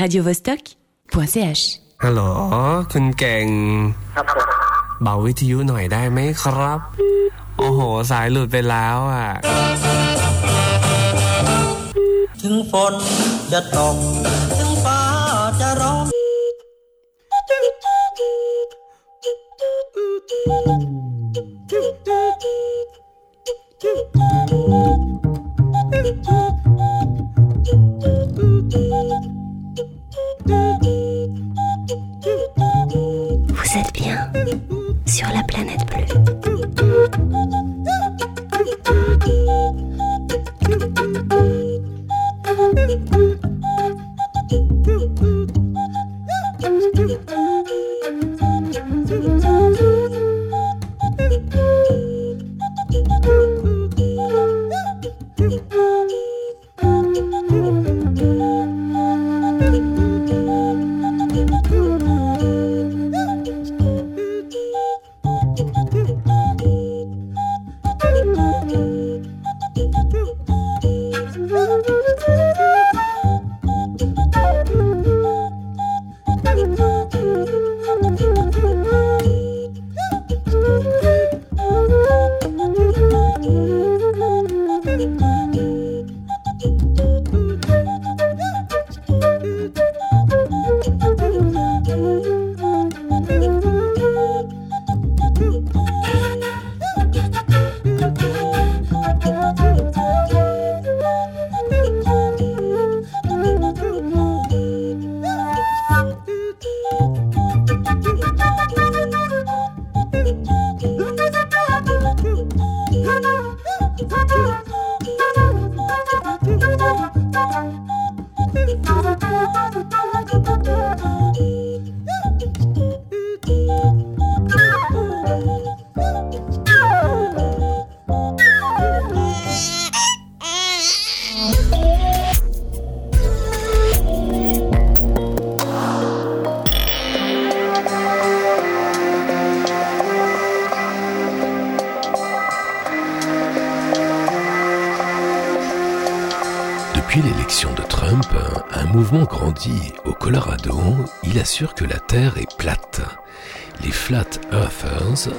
radiovostok.ch ฮัลโหลคุณเก่ง ครับผมเบาวิทยุหน่อยได้ไหมครับ โอ้โห สายหลุดไปแล้วอะ ถึงฝนจะตก ถึงฟ้าจะร้อง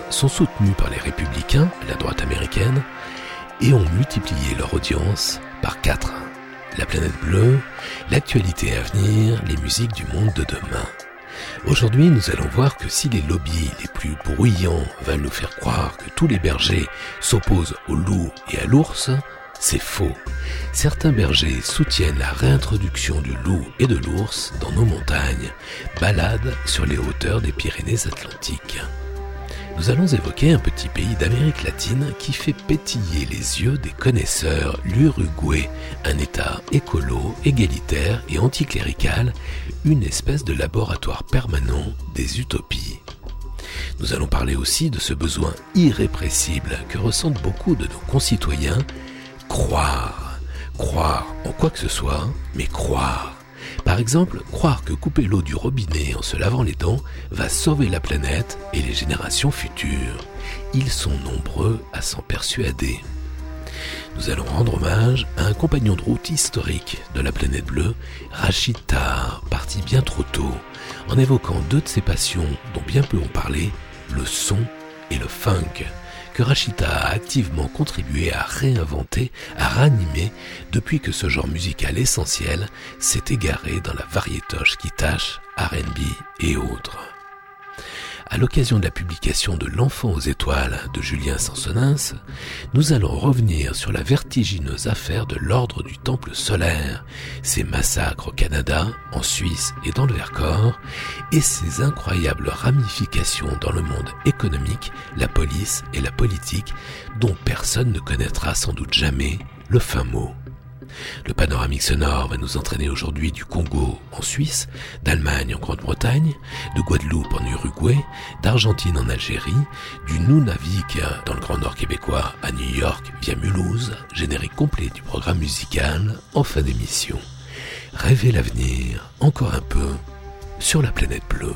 sont soutenus par les républicains, la droite américaine, et ont multiplié leur audience par 4. La planète bleue, l'actualité à venir, les musiques du monde de demain. Aujourd'hui, nous allons voir que si les lobbies les plus bruyants veulent nous faire croire que tous les bergers s'opposent au loup et à l'ours, c'est faux. Certains bergers soutiennent la réintroduction du loup et de l'ours dans nos montagnes, balades sur les hauteurs des Pyrénées-Atlantiques. Nous allons évoquer un petit pays d'Amérique latine qui fait pétiller les yeux des connaisseurs, l'Uruguay, un État écolo, égalitaire et anticlérical, une espèce de laboratoire permanent des utopies. Nous allons parler aussi de ce besoin irrépressible que ressentent beaucoup de nos concitoyens, croire. Croire en quoi que ce soit, mais croire. Par exemple, croire que couper l'eau du robinet en se lavant les dents va sauver la planète et les générations futures. Ils sont nombreux à s'en persuader. Nous allons rendre hommage à un compagnon de route historique de la planète bleue, Rachid Tahar, parti bien trop tôt, en évoquant deux de ses passions dont bien peu ont parlé, le son et le funk, que Rachida a activement contribué à réinventer, à ranimer depuis que ce genre musical essentiel s'est égaré dans la variétoche qui tâche R&B et autres. À l'occasion de la publication de L'enfant aux étoiles de Julien Sansonens, nous allons revenir sur la vertigineuse affaire de l'ordre du temple solaire, ses massacres au Canada, en Suisse et dans le Vercors, et ses incroyables ramifications dans le monde économique, la police et la politique, dont personne ne connaîtra sans doute jamais le fin mot. Le panoramique sonore va nous entraîner aujourd'hui du Congo en Suisse, d'Allemagne en Grande-Bretagne, de Guadeloupe en Uruguay, d'Argentine en Algérie, du Nunavik dans le Grand Nord québécois à New York via Mulhouse, générique complet du programme musical en fin d'émission. Rêver l'avenir encore un peu sur la planète bleue.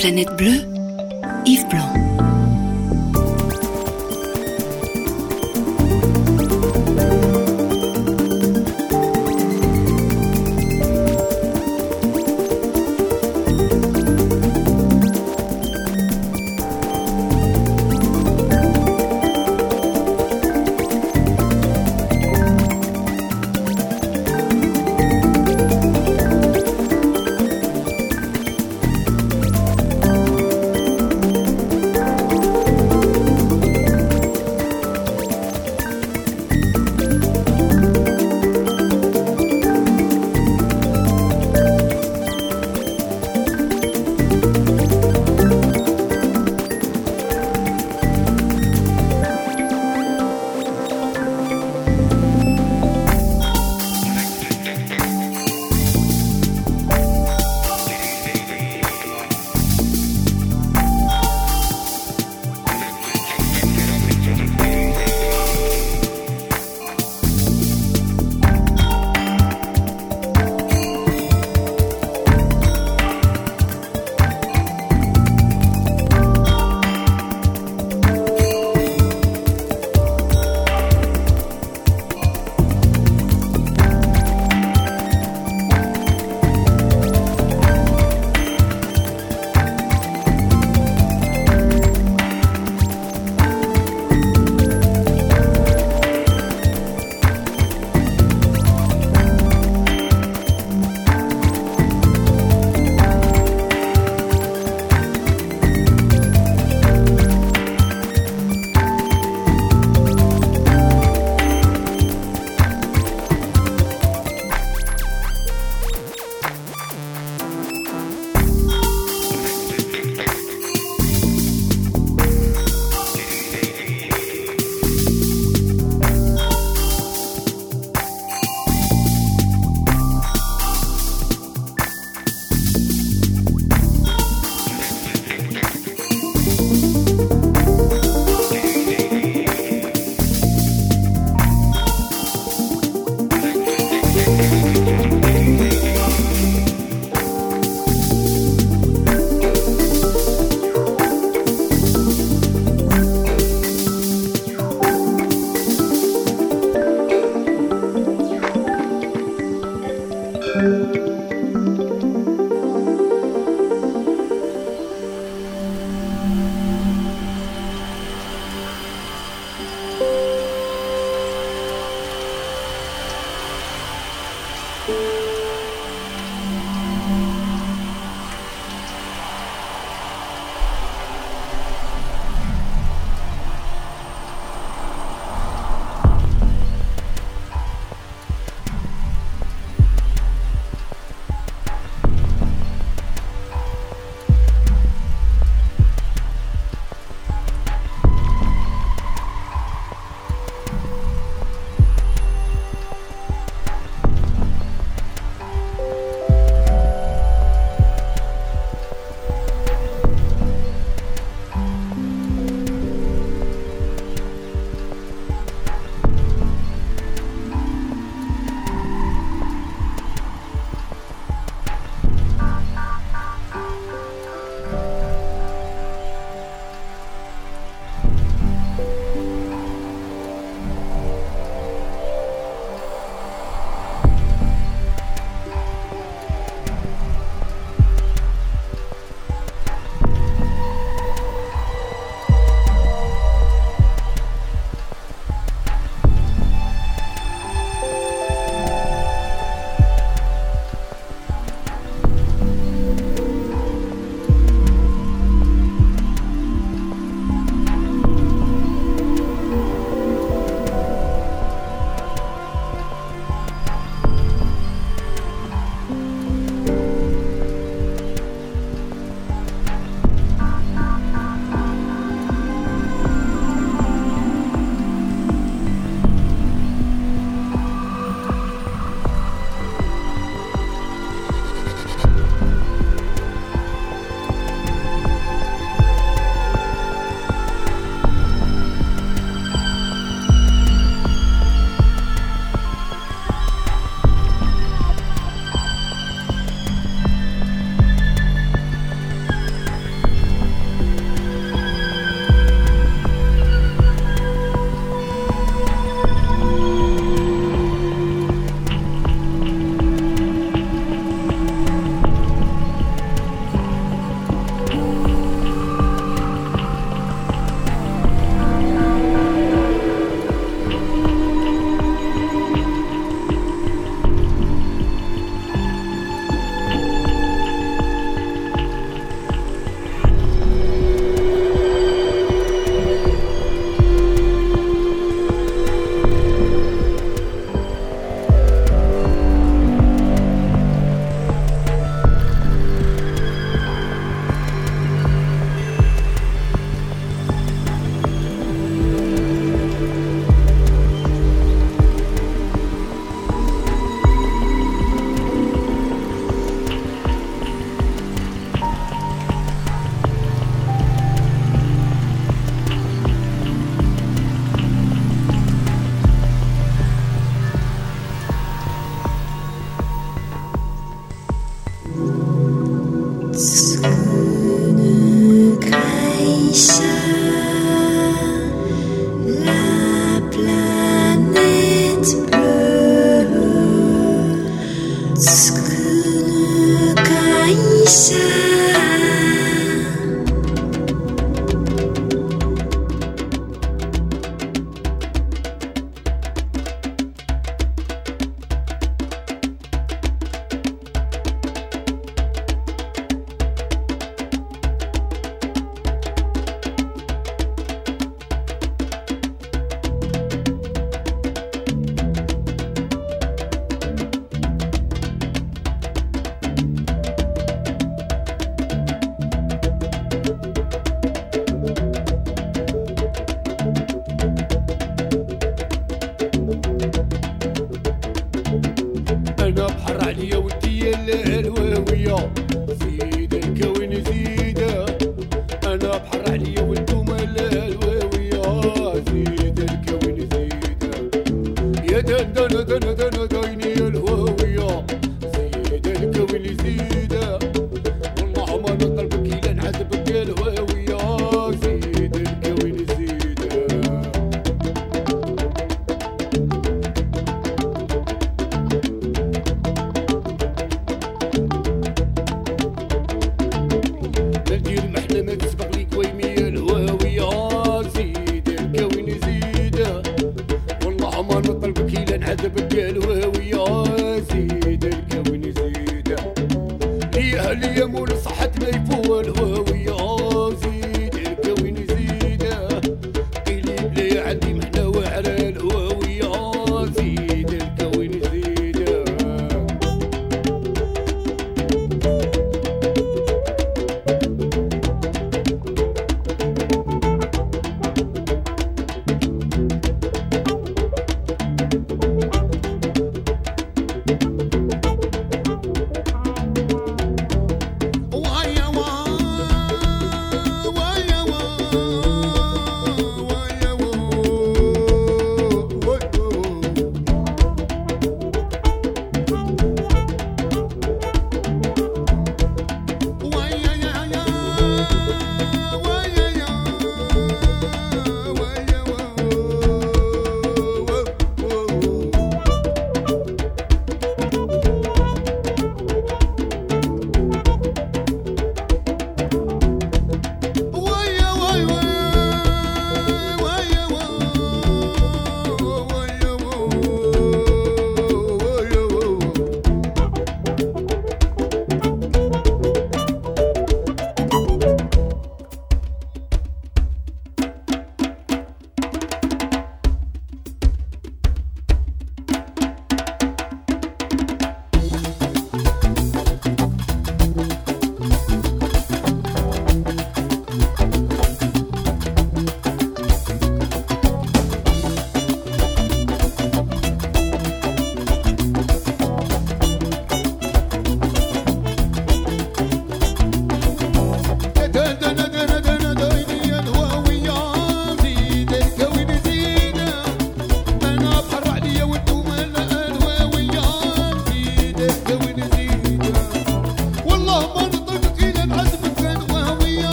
Planète bleue,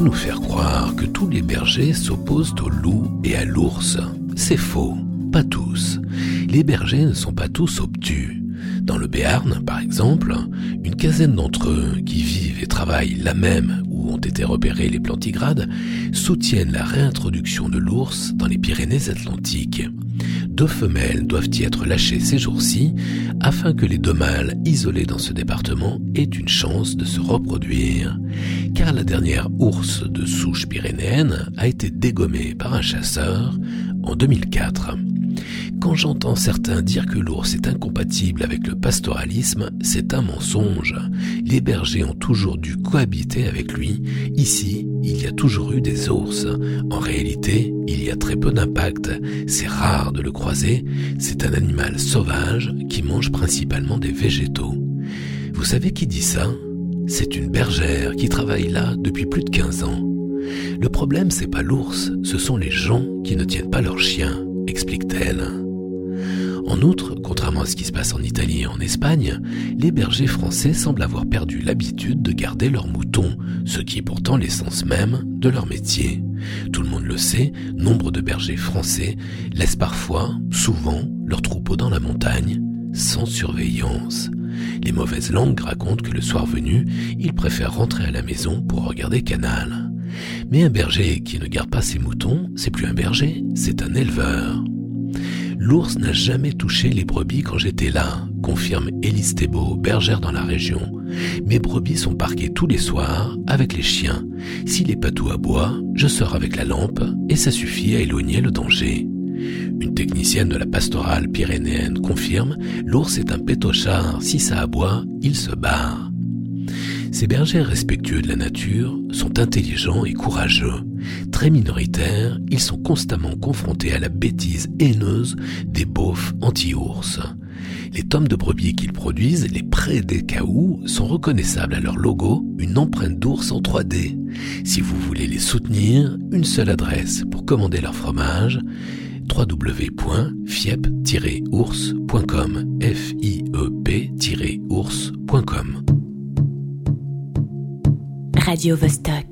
nous faire croire que tous les bergers s'opposent au loup et à l'ours. C'est faux, pas tous. Les bergers ne sont pas tous obtus. Dans le Béarn, par exemple, une quinzaine d'entre eux qui vivent et travaillent là même où ont été repérés les plantigrades soutiennent la réintroduction de l'ours dans les Pyrénées-Atlantiques. Deux femelles doivent y être lâchées ces jours-ci afin que les deux mâles isolés dans ce département aient une chance de se reproduire. Car la dernière ours de souche pyrénéenne a été dégommée par un chasseur en 2004. Quand j'entends certains dire que l'ours est incompatible avec le pastoralisme, c'est un mensonge. Les bergers ont toujours dû cohabiter avec lui. Ici, il y a toujours eu des ours. En réalité, il y a très peu d'impact. C'est rare de le croiser. C'est un animal sauvage qui mange principalement des végétaux. Vous savez qui dit ça? C'est une bergère qui travaille là depuis plus de 15 ans. Le problème, c'est pas l'ours, ce sont les gens qui ne tiennent pas leurs chiens, explique-t-elle. En outre, contrairement à ce qui se passe en Italie et en Espagne, les bergers français semblent avoir perdu l'habitude de garder leurs moutons, ce qui est pourtant l'essence même de leur métier. Tout le monde le sait, nombre de bergers français laissent parfois, souvent, leurs troupeaux dans la montagne, sans surveillance. Les mauvaises langues racontent que le soir venu, ils préfèrent rentrer à la maison pour regarder Canal. Mais un berger qui ne garde pas ses moutons, c'est plus un berger, c'est un éleveur. L'ours n'a jamais touché les brebis quand j'étais là, confirme Élise Thébault, bergère dans la région. Mes brebis sont parquées tous les soirs avec les chiens. Si les patous aboient, je sors avec la lampe et ça suffit à éloigner le danger. Une technicienne de la pastorale pyrénéenne confirme, l'ours est un pétochard, si ça aboie, il se barre. Ces bergers respectueux de la nature sont intelligents et courageux. Très minoritaires, ils sont constamment confrontés à la bêtise haineuse des beaufs anti-ours. Les tomes de brebis qu'ils produisent, les prés des caoux, sont reconnaissables à leur logo, une empreinte d'ours en 3D. Si vous voulez les soutenir, une seule adresse pour commander leur fromage, www.fiep-ours.com f i e p-ours.com Radio Vostok.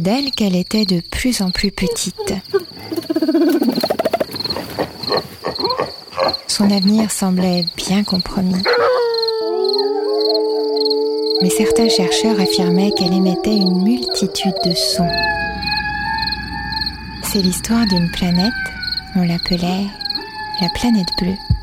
D'elle qu'elle était de plus en plus petite. Son avenir semblait bien compromis. Mais certains chercheurs affirmaient qu'elle émettait une multitude de sons. C'est l'histoire d'une planète, on l'appelait la planète bleue.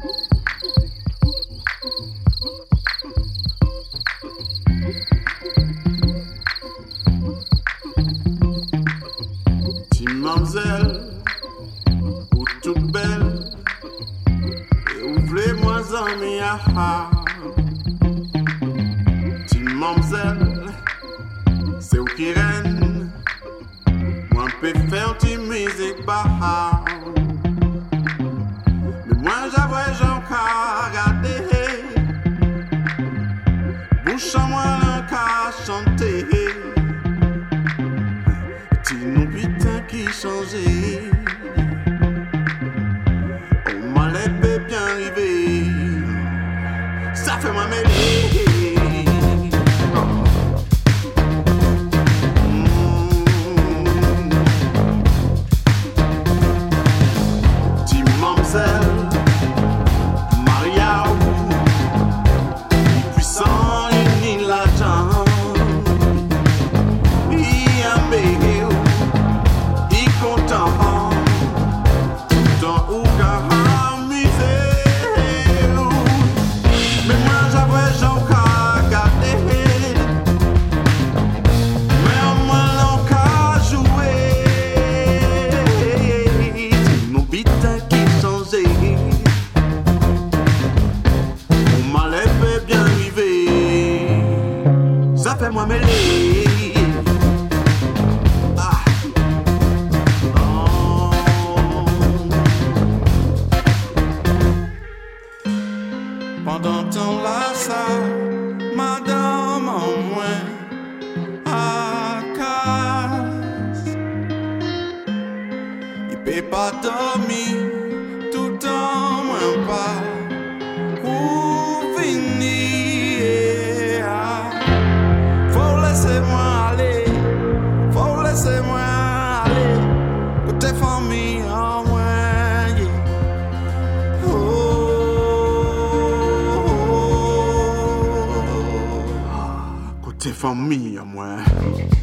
Certains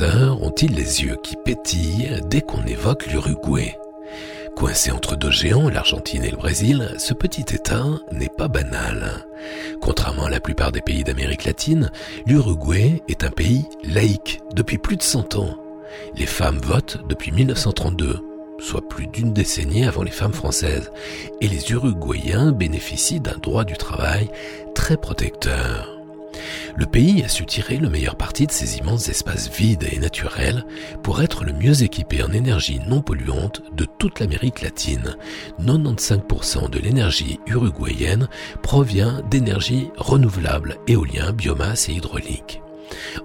ont-ils les yeux qui pétillent dès qu'on évoque l'Uruguay? Coincé entre deux géants, l'Argentine et le Brésil, ce petit État n'est pas banal. Contrairement à la plupart des pays d'Amérique latine, l'Uruguay est un pays laïque depuis plus de 100 ans. Les femmes votent depuis 1932, soit plus d'une décennie avant les femmes françaises, et les Uruguayens bénéficient d'un droit du travail très protecteur. Le pays a su tirer le meilleur parti de ces immenses espaces vides et naturels pour être le mieux équipé en énergie non polluante de toute l'Amérique latine. 95% de l'énergie uruguayenne provient d'énergie renouvelable, éolien, biomasse et hydraulique.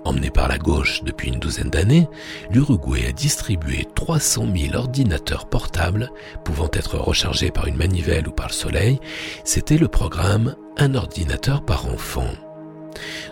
Emmené par la gauche depuis une douzaine d'années, l'Uruguay a distribué 300 000 ordinateurs portables pouvant être rechargés par une manivelle ou par le soleil. C'était le programme Un ordinateur par enfant.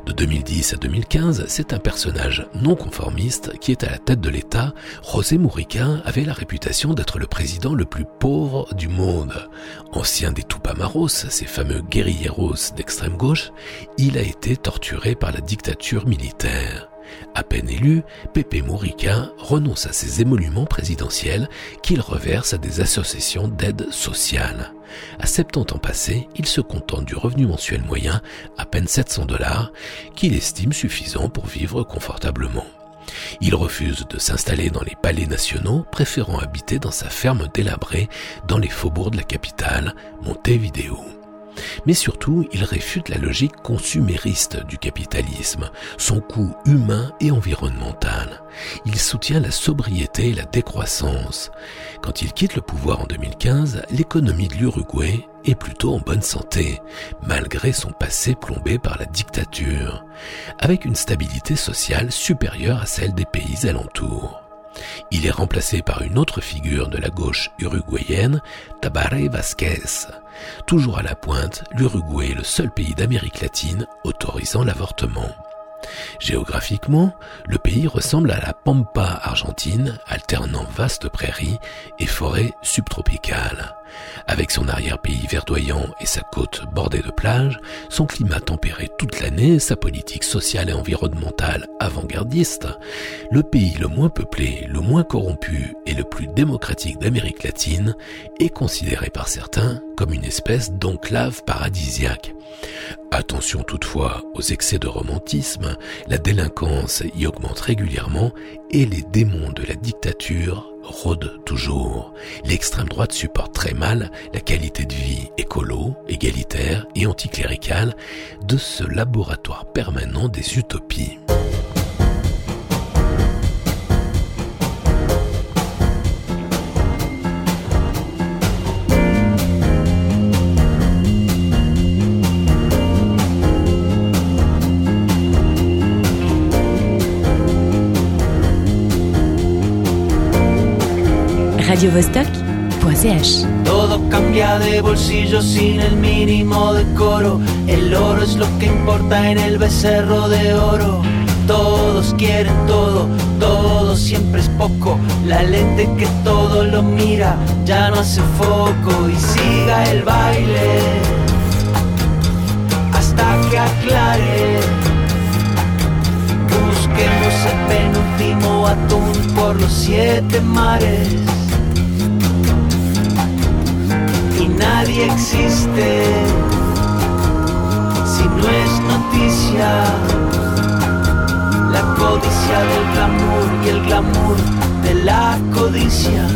De 2010 à 2015, c'est un personnage non conformiste qui est à la tête de l'État. José Mourica avait la réputation d'être le président le plus pauvre du monde. Ancien des Tupamaros, ces fameux guerrilleros d'extrême gauche, il a été torturé par la dictature militaire. À peine élu, Pepe Mourica renonce à ses émoluments présidentiels qu'il reverse à des associations d'aide sociale. À 70 ans passés, il se contente du revenu mensuel moyen, à peine 700 dollars, qu'il estime suffisant pour vivre confortablement. Il refuse de s'installer dans les palais nationaux, préférant habiter dans sa ferme délabrée dans les faubourgs de la capitale, Montevideo. Mais surtout, il réfute la logique consumériste du capitalisme, son coût humain et environnemental. Il soutient la sobriété et la décroissance. Quand il quitte le pouvoir en 2015, l'économie de l'Uruguay est plutôt en bonne santé, malgré son passé plombé par la dictature, avec une stabilité sociale supérieure à celle des pays alentours. Il est remplacé par une autre figure de la gauche uruguayenne, Tabaré Vázquez. Toujours à la pointe, l'Uruguay est le seul pays d'Amérique latine autorisant l'avortement. Géographiquement, le pays ressemble à la pampa argentine, alternant vastes prairies et forêts subtropicales. Avec son arrière-pays verdoyant et sa côte bordée de plages, son climat tempéré toute l'année, sa politique sociale et environnementale avant-gardiste, le pays le moins peuplé, le moins corrompu et le plus démocratique d'Amérique latine est considéré par certains comme une espèce d'enclave paradisiaque. Attention toutefois aux excès de romantisme, la délinquance y augmente régulièrement et les démons de la dictature rôdent toujours. L'extrême droite supporte très mal la qualité de vie écolo, égalitaire et anticléricale de ce laboratoire permanent des utopies. radiovostok.ch Todo cambia de bolsillo sin el mínimo decoro. El oro es lo que importa en el becerro de oro. Todos quieren todo, todo siempre es poco. La lente que todo lo mira ya no hace foco y siga el baile hasta que aclare. Busquemos el penúltimo atún por los siete mares. Nadie existe si no es noticia. La codicia del glamour y el glamour de la codicia.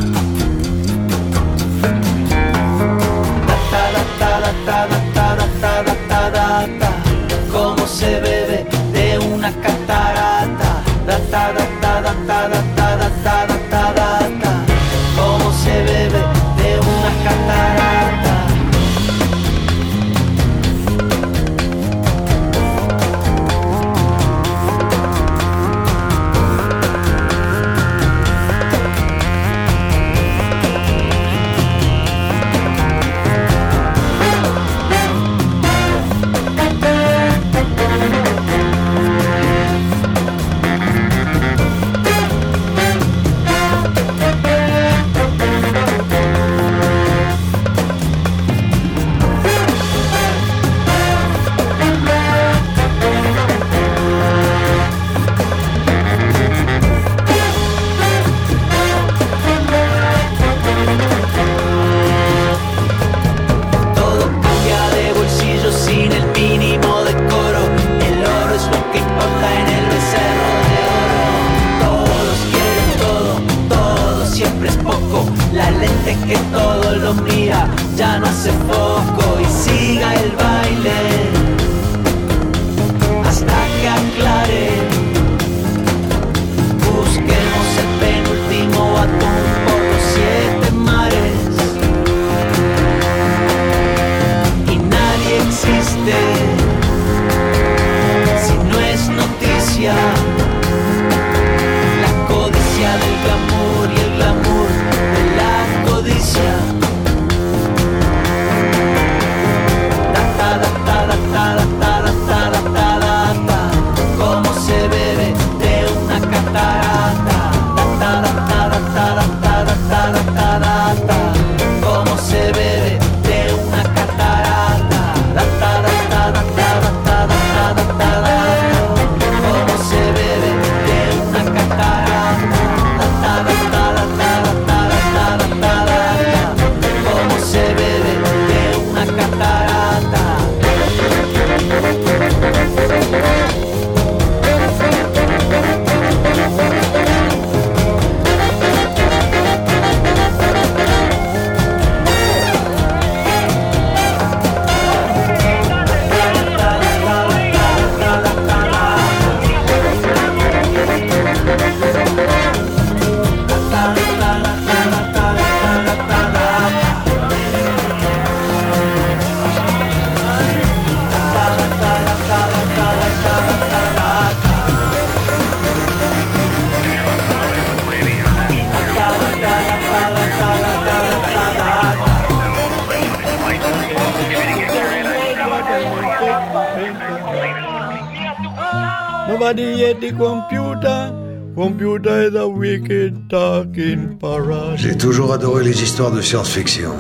J'ai toujours adoré les histoires de science-fiction.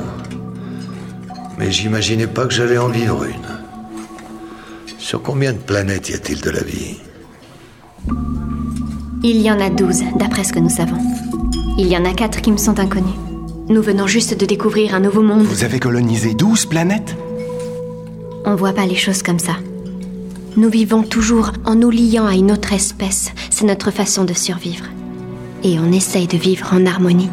Mais j'imaginais pas que j'allais en vivre une. Sur combien de planètes y a-t-il de la vie? Il y en a douze, d'après ce que nous savons. Il y en a quatre qui me sont inconnus. Nous venons juste de découvrir un nouveau monde. Vous avez colonisé 12 planètes? On voit pas les choses comme ça. Nous vivons toujours en nous liant à une autre espèce. C'est notre façon de survivre. Et on essaye de vivre en harmonie.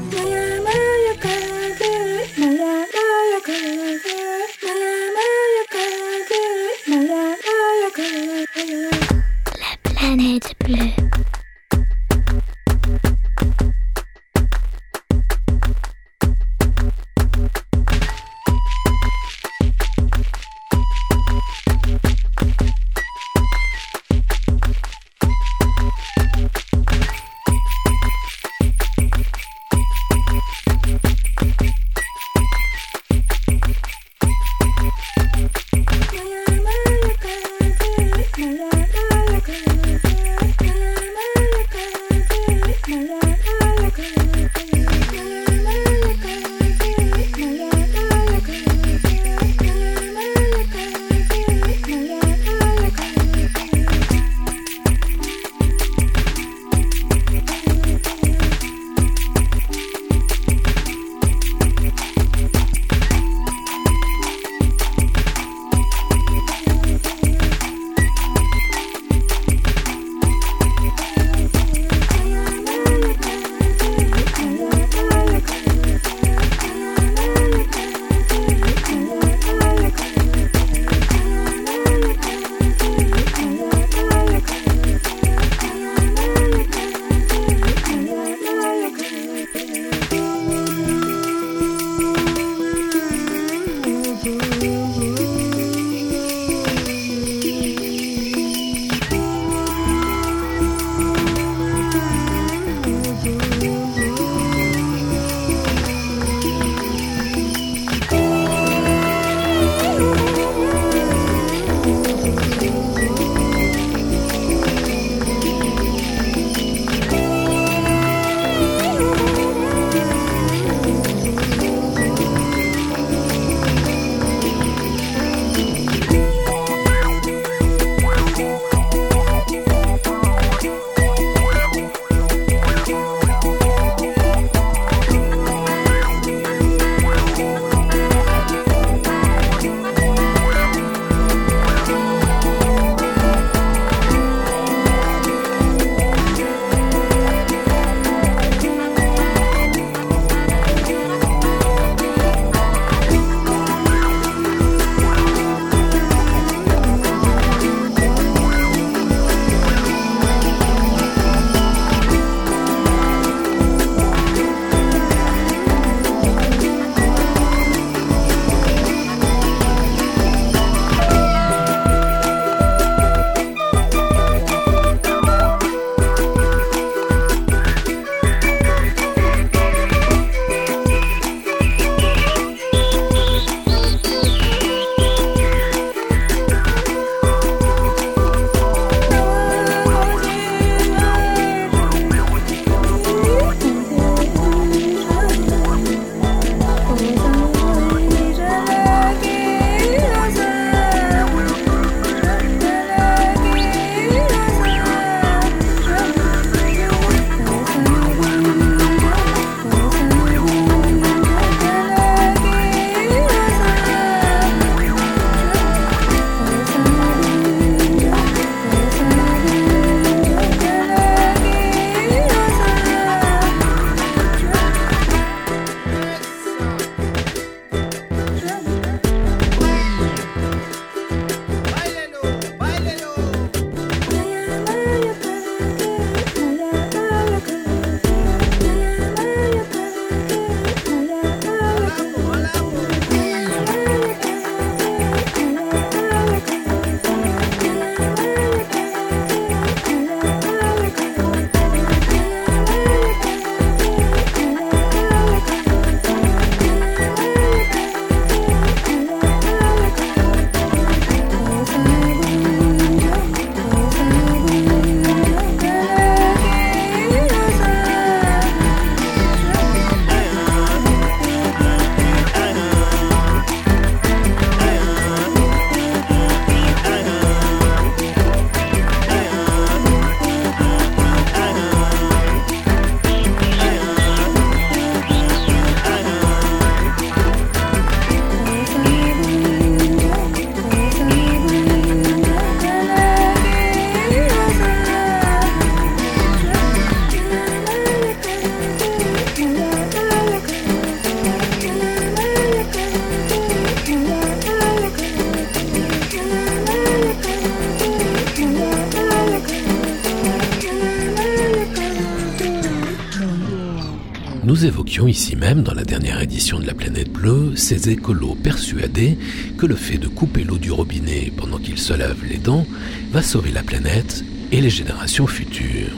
Nous évoquions ici même, dans la dernière édition de la planète bleue, ces écolos persuadés que le fait de couper l'eau du robinet pendant qu'ils se lavent les dents va sauver la planète et les générations futures.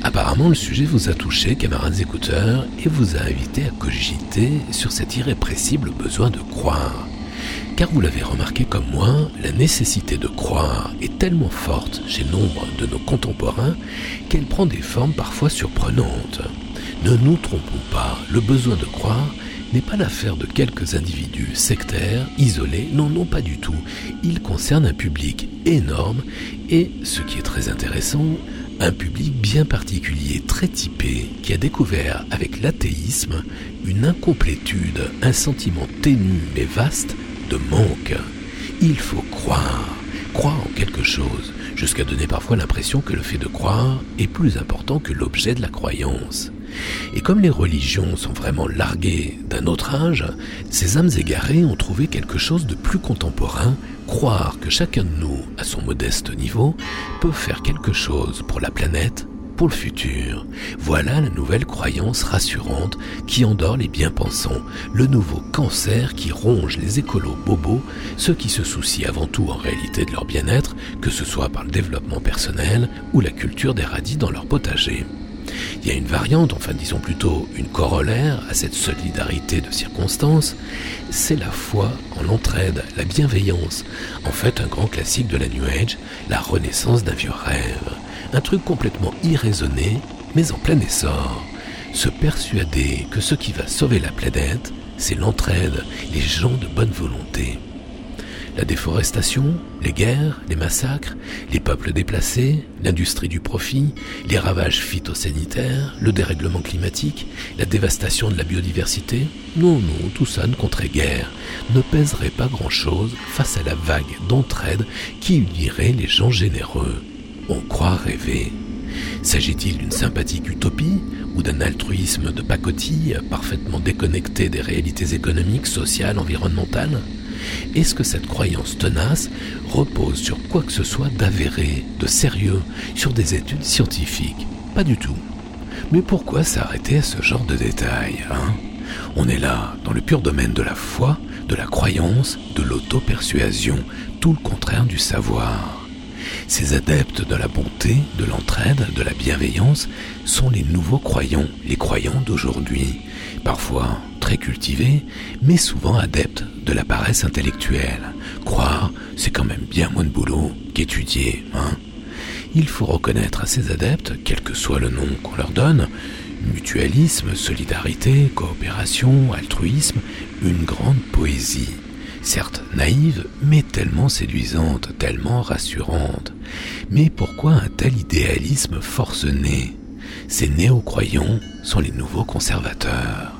Apparemment, le sujet vous a touché, camarades écouteurs, et vous a invité à cogiter sur cet irrépressible besoin de croire. Car vous l'avez remarqué comme moi, la nécessité de croire est tellement forte chez nombre de nos contemporains qu'elle prend des formes parfois surprenantes. Ne nous trompons pas, le besoin de croire n'est pas l'affaire de quelques individus sectaires, isolés, non, non, pas du tout. Il concerne un public énorme et, ce qui est très intéressant, un public bien particulier, très typé, qui a découvert avec l'athéisme une incomplétude, un sentiment ténu mais vaste de manque. Il faut croire, croire en quelque chose, jusqu'à donner parfois l'impression que le fait de croire est plus important que l'objet de la croyance. Et comme les religions sont vraiment larguées d'un autre âge, ces âmes égarées ont trouvé quelque chose de plus contemporain, croire que chacun de nous, à son modeste niveau, peut faire quelque chose pour la planète, pour le futur. Voilà la nouvelle croyance rassurante qui endort les bien-pensants, le nouveau cancer qui ronge les écolos bobos, ceux qui se soucient avant tout en réalité de leur bien-être, que ce soit par le développement personnel ou la culture des radis dans leur potager. Il y a une variante, enfin disons plutôt une corollaire à cette solidarité de circonstances, c'est la foi en l'entraide, la bienveillance, en fait un grand classique de la New Age, la renaissance d'un vieux rêve, un truc complètement irraisonné, mais en plein essor. Se persuader que ce qui va sauver la planète, c'est l'entraide, les gens de bonne volonté. La déforestation, les guerres, les massacres, les peuples déplacés, l'industrie du profit, les ravages phytosanitaires, le dérèglement climatique, la dévastation de la biodiversité, non, non, tout ça ne compterait guère, ne pèserait pas grand-chose face à la vague d'entraide qui unirait les gens généreux. On croit rêver. S'agit-il d'une sympathique utopie ou d'un altruisme de pacotille parfaitement déconnecté des réalités économiques, sociales, environnementales? Est-ce que cette croyance tenace repose sur quoi que ce soit d'avéré, de sérieux, sur des études scientifiques? Pas du tout. Mais pourquoi s'arrêter à ce genre de détails hein? On est là, dans le pur domaine de la foi, de la croyance, de l'auto-persuasion, tout le contraire du savoir. Ces adeptes de la bonté, de l'entraide, de la bienveillance sont les nouveaux croyants, les croyants d'aujourd'hui, parfois très cultivés, mais souvent adeptes de la paresse intellectuelle. Croire, c'est quand même bien moins de boulot qu'étudier, hein. Il faut reconnaître à ces adeptes, quel que soit le nom qu'on leur donne, mutualisme, solidarité, coopération, altruisme, une grande poésie. Certes naïve, mais tellement séduisante, tellement rassurante. Mais pourquoi un tel idéalisme forcené? Ces néo-croyants sont les nouveaux conservateurs.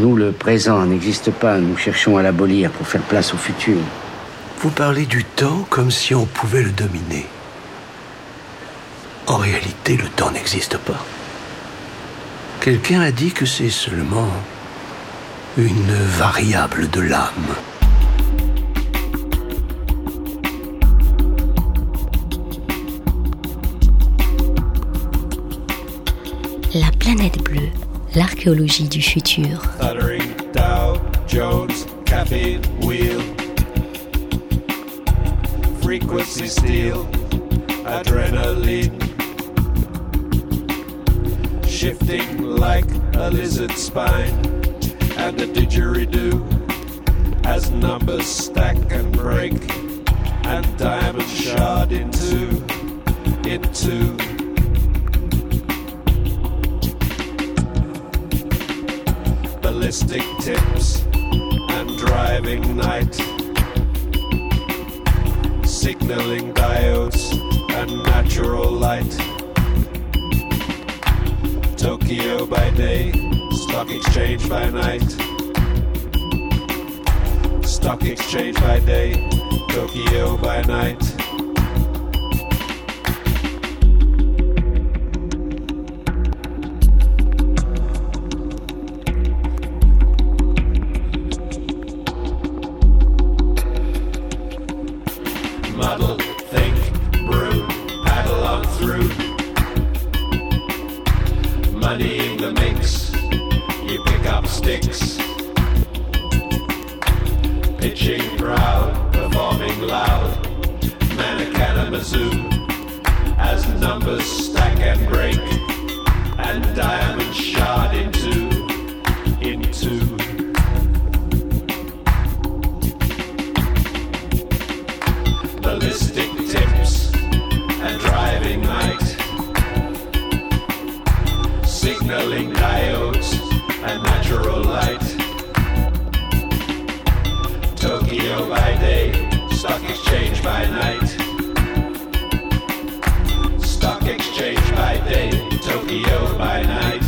Nous, le présent n'existe pas. Nous cherchons à l'abolir pour faire place au futur. Vous parlez du temps comme si on pouvait le dominer. En réalité, le temps n'existe pas. Quelqu'un a dit que c'est seulement une variable de l'âme. La planète bleue, l'archéologie du futur. Frequency steel, adrenaline. Shifting like a lizard spine, and a didgeridoo as numbers stack and break, and diamonds shard into, into. Driving night, signaling diodes and natural light. Tokyo by day, stock exchange by night. Stock exchange by day, Tokyo by night. Sticks. Pitching proud, performing loud, Manicanamazoo, as numbers stack and break, and diamonds shard into, into. ballistic tips and driving night, signaling Stock exchange by day, Tokyo by night.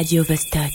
Radio Vostok.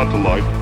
Satellite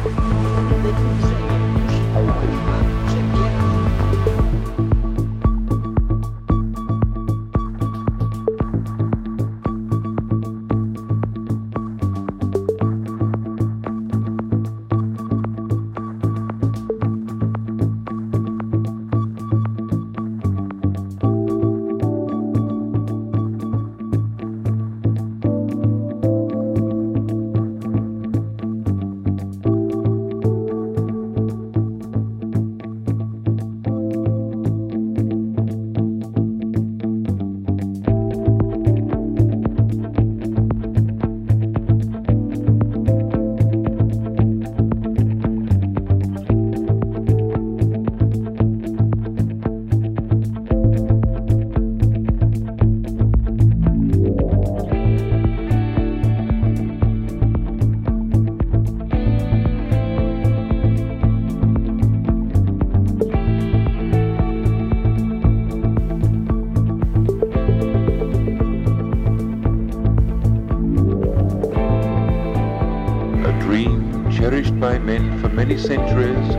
centuries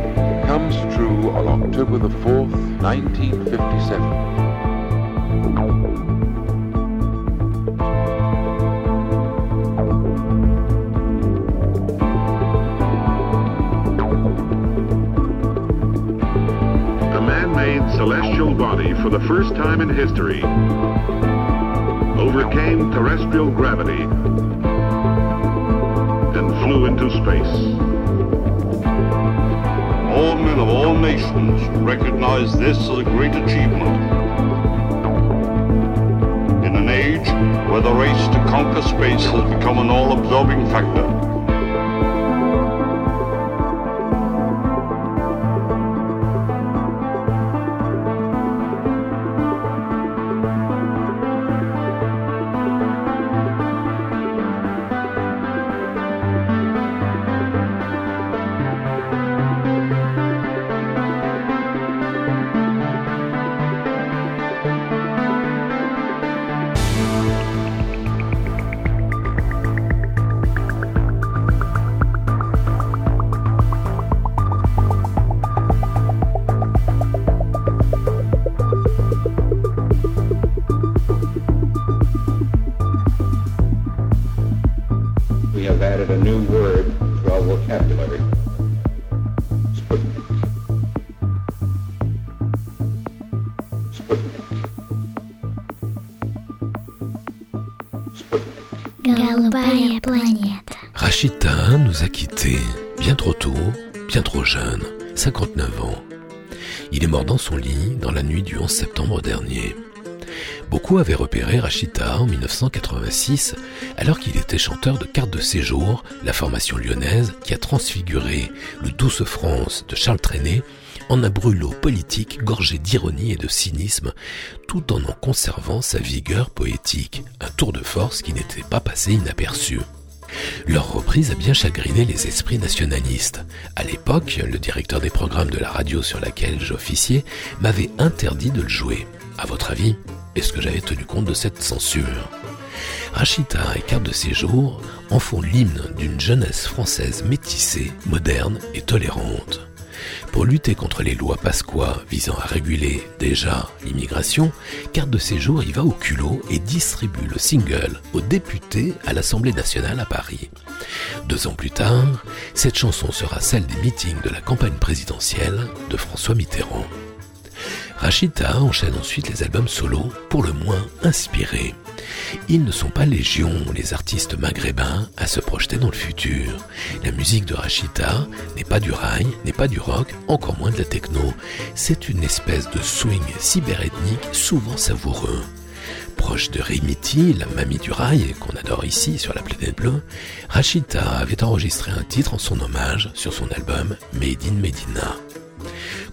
comes true on October the 4th, 1957. A man-made celestial body for the first time in history this is a great achievement. In an age where the race to conquer space has become an all-absorbing factor, jeune, 59 ans. Il est mort dans son lit dans la nuit du 11 septembre dernier. Beaucoup avaient repéré Rachita en 1986 alors qu'il était chanteur de Carte de séjour, la formation lyonnaise qui a transfiguré le Douce France de Charles Trenet en un brûlot politique gorgé d'ironie et de cynisme tout en en conservant sa vigueur poétique, un tour de force qui n'était pas passé inaperçu. Leur reprise a bien chagriné les esprits nationalistes. À l'époque, le directeur des programmes de la radio sur laquelle j'officiais m'avait interdit de le jouer. À votre avis, est-ce que j'avais tenu compte de cette censure? Rachita et Carte de séjour en font l'hymne d'une jeunesse française métissée, moderne et tolérante. Pour lutter contre les lois pasquois visant à réguler déjà l'immigration, Carte de séjour y va au culot et distribue le single aux députés à l'Assemblée nationale à Paris. Deux ans plus tard, cette chanson sera celle des meetings de la campagne présidentielle de François Mitterrand. Rachita enchaîne ensuite les albums solo, pour le moins inspirés. Ils ne sont pas légion, les artistes maghrébins, à se projeter dans le futur. La musique de Rachita n'est pas du rail, n'est pas du rock, encore moins de la techno. C'est une espèce de swing cyberethnique souvent savoureux. Proche de Rimiti, la mamie du rail, qu'on adore ici sur la planète bleue, Rachita avait enregistré un titre en son hommage sur son album Made in Medina.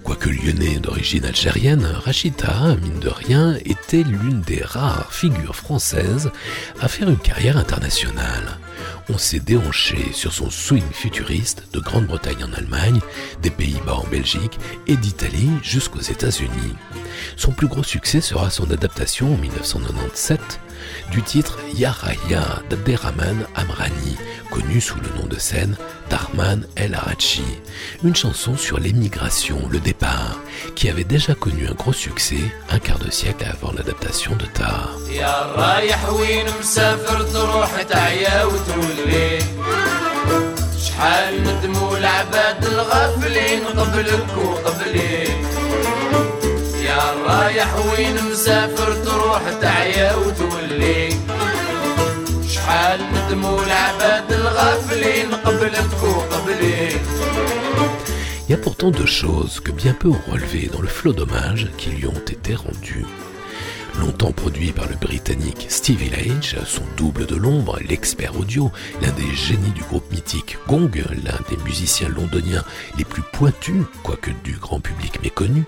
Quoique lyonnais d'origine algérienne, Rachita, mine de rien, était l'une des rares figures françaises à faire une carrière internationale. On s'est déhanché sur son swing futuriste de Grande-Bretagne en Allemagne, des Pays-Bas en Belgique et d'Italie jusqu'aux États-Unis. Son plus gros succès sera son adaptation en 1997 du titre Yaraya d'Abderrahman Amrani, connu sous le nom de scène d'Arman El Arachi, une chanson sur l'émigration, le départ, qui avait déjà connu un gros succès un quart de siècle avant l'adaptation de Tar. يا رايح وين مسافر تروح تعيا وتولي شحال ندموا العباد الغافلين قبلك وقبلي يا رايح وين مسافر تروح تعيا وتولي شحال ندموا العباد الغافلين قبلك وقبلي Il y a pourtant deux choses que bien peu ont relevées dans le flot d'hommages qui lui ont été rendus. Longtemps produit par le Britannique Stevie Lage, son double de l'ombre, l'expert audio, l'un des génies du groupe mythique Gong, l'un des musiciens londoniens les plus pointus, quoique du grand public méconnu,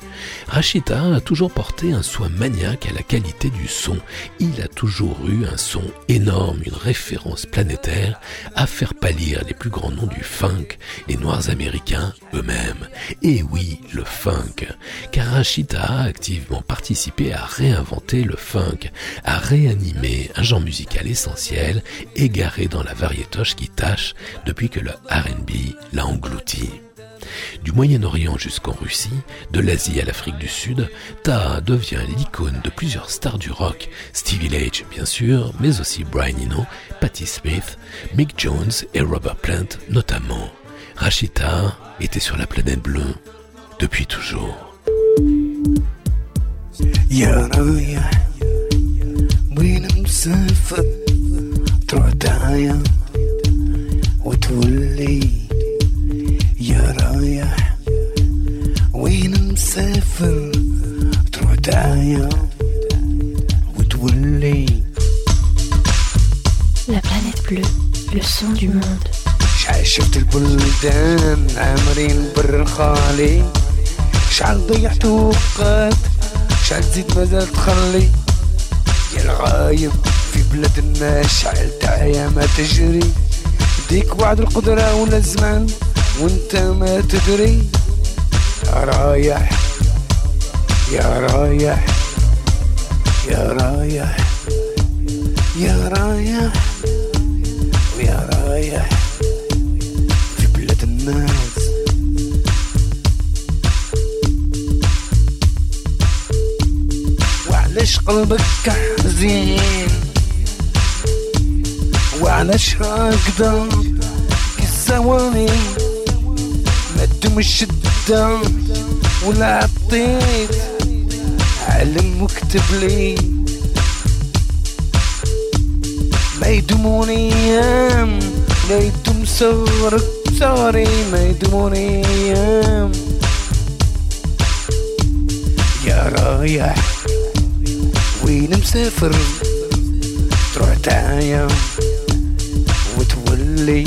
Rachita a toujours porté un soin maniaque à la qualité du son. Il a toujours eu un son énorme, une référence planétaire à faire pâlir les plus grands noms du funk, les Noirs américains eux-mêmes. Et oui, le funk, car Rachita a activement participé à réinventer le funk, à réanimer un genre musical essentiel, égaré dans la variétoche qui tâche depuis que le RB l'a englouti. Du Moyen-Orient jusqu'en Russie, de l'Asie à l'Afrique du Sud, Taha devient l'icône de plusieurs stars du rock, Stevie Lage bien sûr, mais aussi Brian Eno, Patti Smith, Mick Jones et Robert Plant notamment. Rachita était sur la planète bleue depuis toujours. يا رايح وين مسافر؟ تروح تعايا وتولي يا رايح وين مسافر؟ تروح تعايا وتولي La planète bleue, le son du monde. شحال شفت البلدان عامرين بر الخالي شحال ضيعت وقت. تزيد مازال تخلي. يا الغايب في بلاد الناس شحال تعيا ما تجري. ديك وعد القدرة ولا الزمان وانت ما تدري. رايح يا رايح يا رايح يا رايح ويا رايح. في بلاد الناس وعلاش قلبك حزين وعلاش هكذا كالثواني ما تدومش الشدة ولا عطيت علم وكتب لي. ما يدومون أيام لا يدوم صغرك صغري ما يدومون أيام. يا رايح وين مسافر؟ تروح تعايا وتولي.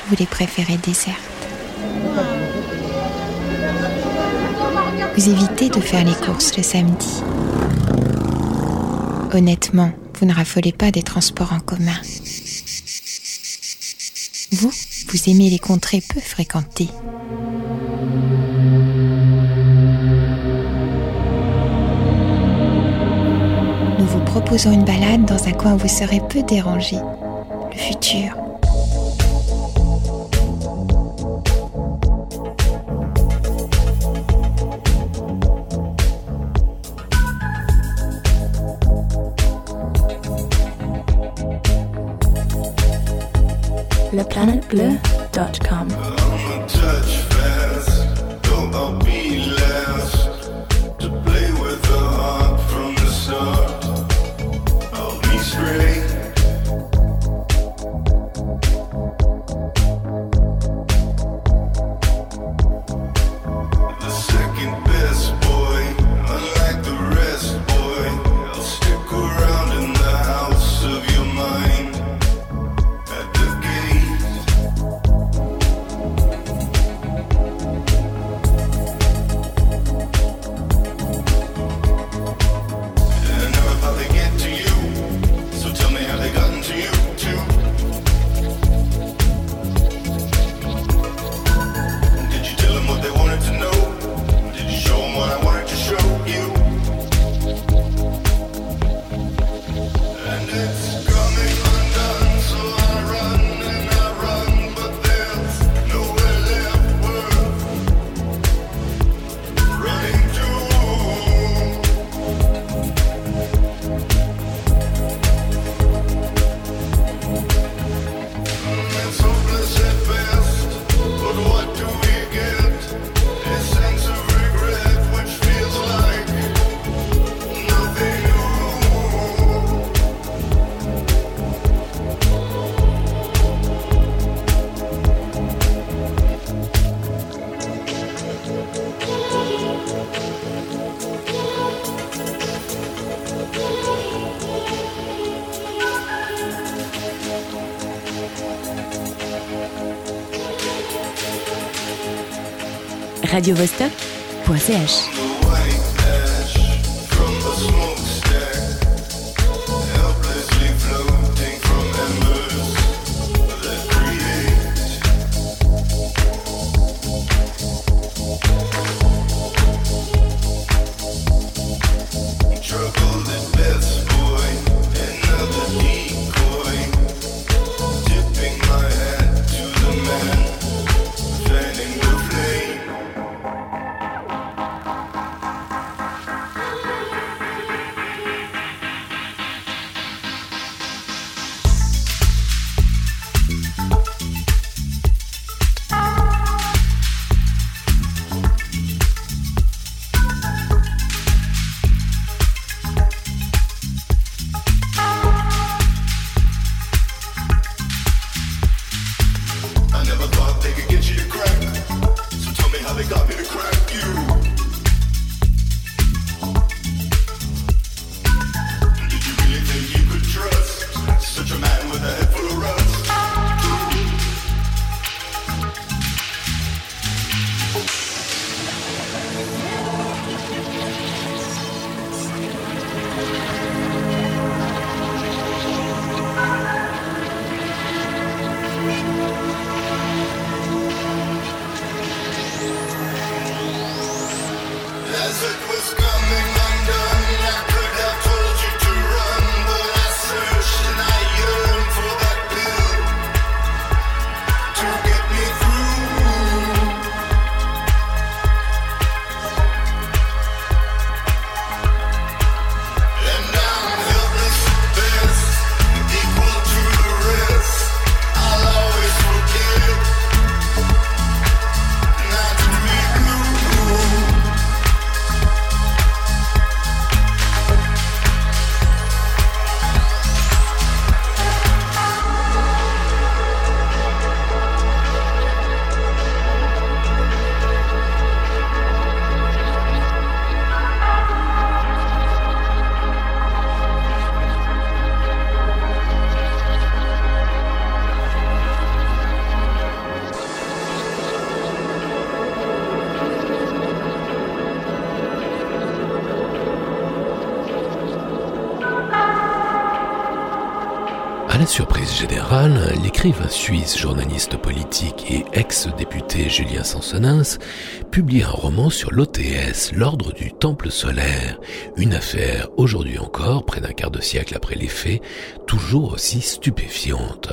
vous les préférez dessertes. Vous évitez de faire les courses le samedi. Honnêtement, vous ne raffolez pas des transports en commun. Vous, vous aimez les contrées peu fréquentées. Nous vous proposons une balade dans un coin où vous serez peu dérangé radiovostok.ch. l'écrivain suisse, journaliste politique et ex-député Julien Sansonens publie un roman sur l'OTS, l'ordre du Temple solaire, une affaire aujourd'hui encore, près d'un quart de siècle après les faits, toujours aussi stupéfiante.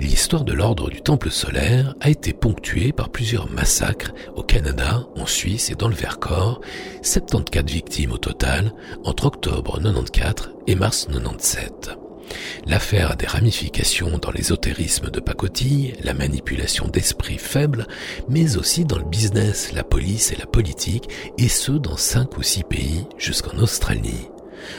L'histoire de l'ordre du Temple solaire a été ponctuée par plusieurs massacres au Canada, en Suisse et dans le Vercors, 74 victimes au total entre octobre 94 et mars 97. L'affaire a des ramifications dans l'ésotérisme de pacotille, la manipulation d'esprits faibles, mais aussi dans le business, la police et la politique, et ce dans cinq ou six pays jusqu'en Australie.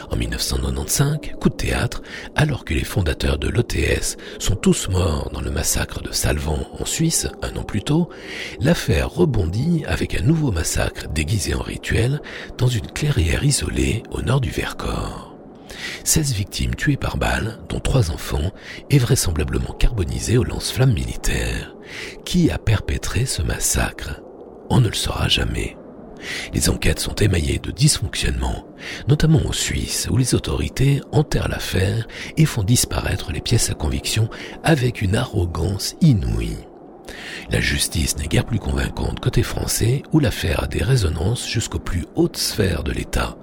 En 1995, coup de théâtre, alors que les fondateurs de l'OTS sont tous morts dans le massacre de Salvan en Suisse un an plus tôt, l'affaire rebondit avec un nouveau massacre déguisé en rituel dans une clairière isolée au nord du Vercors. 16 victimes tuées par balle, dont trois enfants, et vraisemblablement carbonisées au lance-flammes militaires. Qui a perpétré ce massacre? On ne le saura jamais. Les enquêtes sont émaillées de dysfonctionnements, notamment en Suisse, où les autorités enterrent l'affaire et font disparaître les pièces à conviction avec une arrogance inouïe. La justice n'est guère plus convaincante côté français, où l'affaire a des résonances jusqu'aux plus hautes sphères de l'État.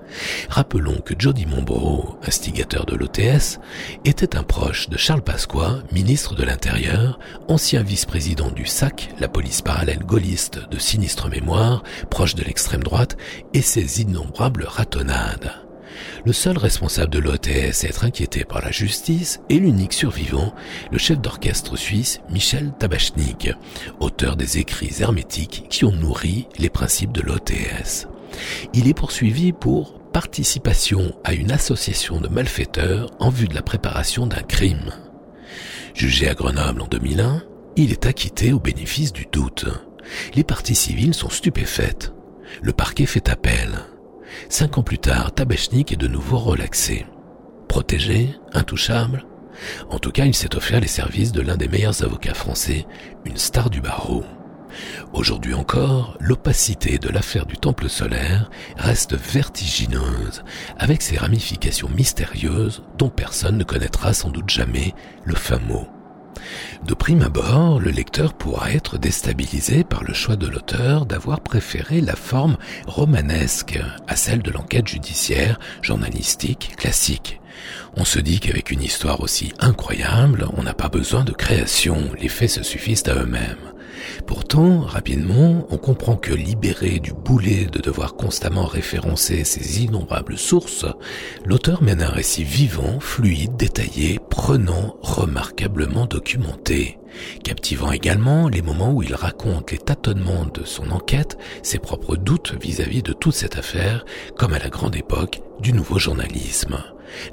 Rappelons que Jody Montborough, instigateur de l'OTS, était un proche de Charles Pasqua, ministre de l'Intérieur, ancien vice-président du SAC, la police parallèle gaulliste de sinistre mémoire, proche de l'extrême droite, et ses innombrables ratonnades. Le seul responsable de l'OTS à être inquiété par la justice est l'unique survivant, le chef d'orchestre suisse Michel Tabachnik, auteur des écrits hermétiques qui ont nourri les principes de l'OTS. Il est poursuivi pour participation à une association de malfaiteurs en vue de la préparation d'un crime. Jugé à Grenoble en 2001, il est acquitté au bénéfice du doute. Les parties civiles sont stupéfaites. Le parquet fait appel. Cinq ans plus tard, Tabachnik est de nouveau relaxé. Protégé, intouchable. En tout cas, il s'est offert les services de l'un des meilleurs avocats français, une star du barreau. Aujourd'hui encore, l'opacité de l'affaire du temple solaire reste vertigineuse, avec ses ramifications mystérieuses dont personne ne connaîtra sans doute jamais le fin mot. De prime abord, le lecteur pourra être déstabilisé par le choix de l'auteur d'avoir préféré la forme romanesque à celle de l'enquête judiciaire journalistique classique. On se dit qu'avec une histoire aussi incroyable, on n'a pas besoin de création, les faits se suffisent à eux-mêmes. Pourtant, rapidement, on comprend que libéré du boulet de devoir constamment référencer ses innombrables sources, l'auteur mène un récit vivant, fluide, détaillé, prenant, remarquablement documenté, captivant également les moments où il raconte les tâtonnements de son enquête, ses propres doutes vis-à-vis de toute cette affaire, comme à la grande époque du nouveau journalisme.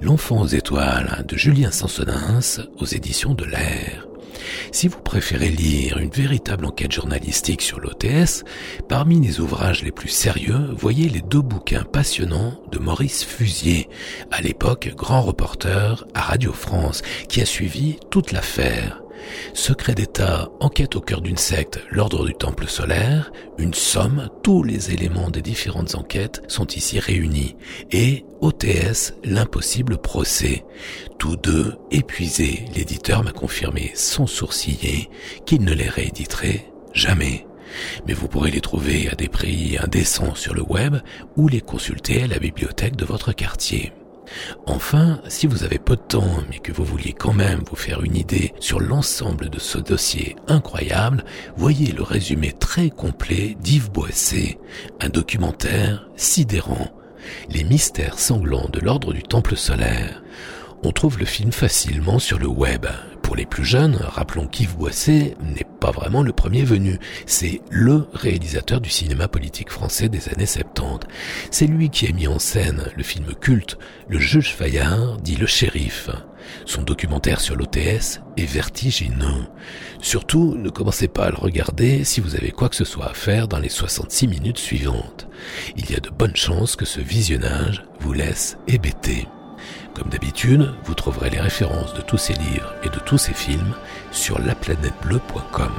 L'enfant aux étoiles de Julien Sansonens aux éditions de l'Air. Si vous préférez lire une véritable enquête journalistique sur l'OTS, parmi les ouvrages les plus sérieux, voyez les deux bouquins passionnants de Maurice Fusier, à l'époque grand reporter à Radio France, qui a suivi toute l'affaire. Secret d'État, enquête au cœur d'une secte, l'ordre du temple solaire, une somme, tous les éléments des différentes enquêtes sont ici réunis. Et OTS, l'impossible procès. Tous deux, épuisés, l'éditeur m'a confirmé sans sourciller qu'il ne les rééditerait jamais. Mais vous pourrez les trouver à des prix indécents sur le web ou les consulter à la bibliothèque de votre quartier. Enfin, si vous avez peu de temps, mais que vous vouliez quand même vous faire une idée sur l'ensemble de ce dossier incroyable, voyez le résumé très complet d'Yves Boissé, un documentaire sidérant. Les mystères sanglants de l'ordre du Temple solaire. On trouve le film facilement sur le web. Pour les plus jeunes, rappelons qu'Yves Boisset n'est pas vraiment le premier venu. C'est LE réalisateur du cinéma politique français des années 70. C'est lui qui a mis en scène le film culte Le juge Fayard dit Le shérif. Son documentaire sur l'OTS est vertigineux. Surtout, ne commencez pas à le regarder si vous avez quoi que ce soit à faire dans les 66 minutes suivantes. Il y a de bonnes chances que ce visionnage vous laisse hébété. Comme d'habitude, vous trouverez les références de tous ces livres et de tous ces films sur laplanètebleu.com.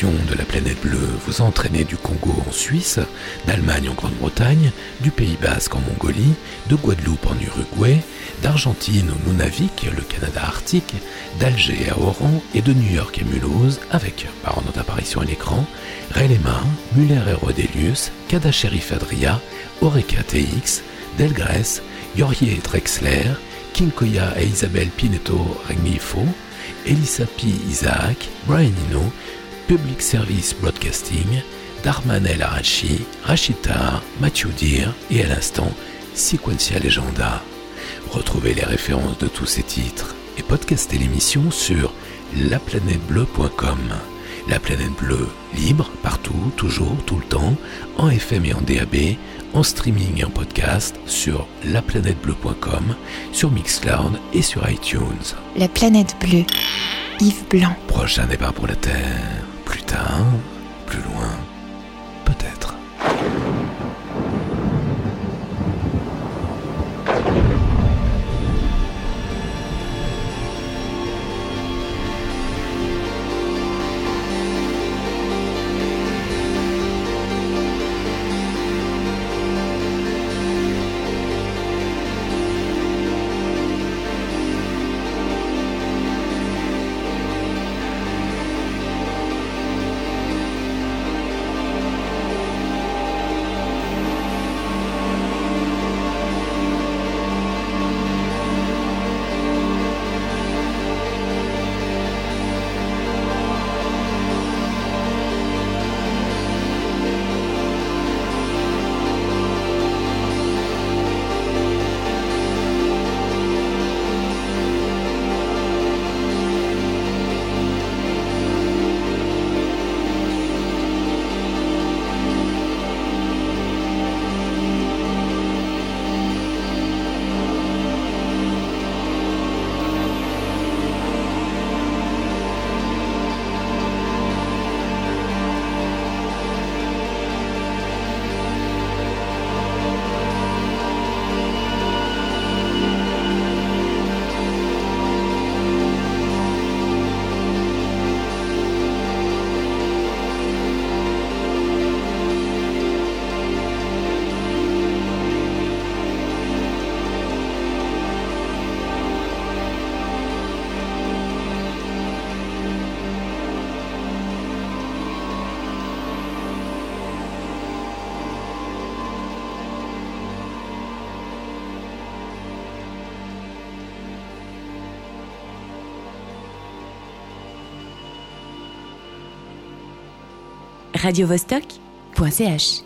de la planète bleue vous a entraîné du Congo en Suisse, d'Allemagne en Grande-Bretagne, du Pays Basque en Mongolie, de Guadeloupe en Uruguay, d'Argentine au Nunavik, le Canada arctique, d'Alger à Oran et de New York à Mulhouse avec, par ordre d'apparition à l'écran, Relema, Muller et Rodelius, Kada Sherif Adria, Oreca TX, Delgrès, Yorier Drexler, Kinkoya et Isabelle Pineto Regnifo, Elisa P. Isaac, Brian Eno, Public Service Broadcasting, Darman El Arachi, Rachita, Mathieu Deer et à l'instant Sequencia Legenda. Retrouvez les références de tous ces titres et podcastez l'émission sur laplanètebleu.com. La planète bleue, libre, partout, toujours, tout le temps, en FM et en DAB, en streaming et en podcast sur laplanètebleu.com, sur Mixcloud et sur iTunes. La planète bleue. Yves Blanc. Prochain départ pour la Terre. Plus loin, radiovostok.ch